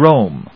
Rome.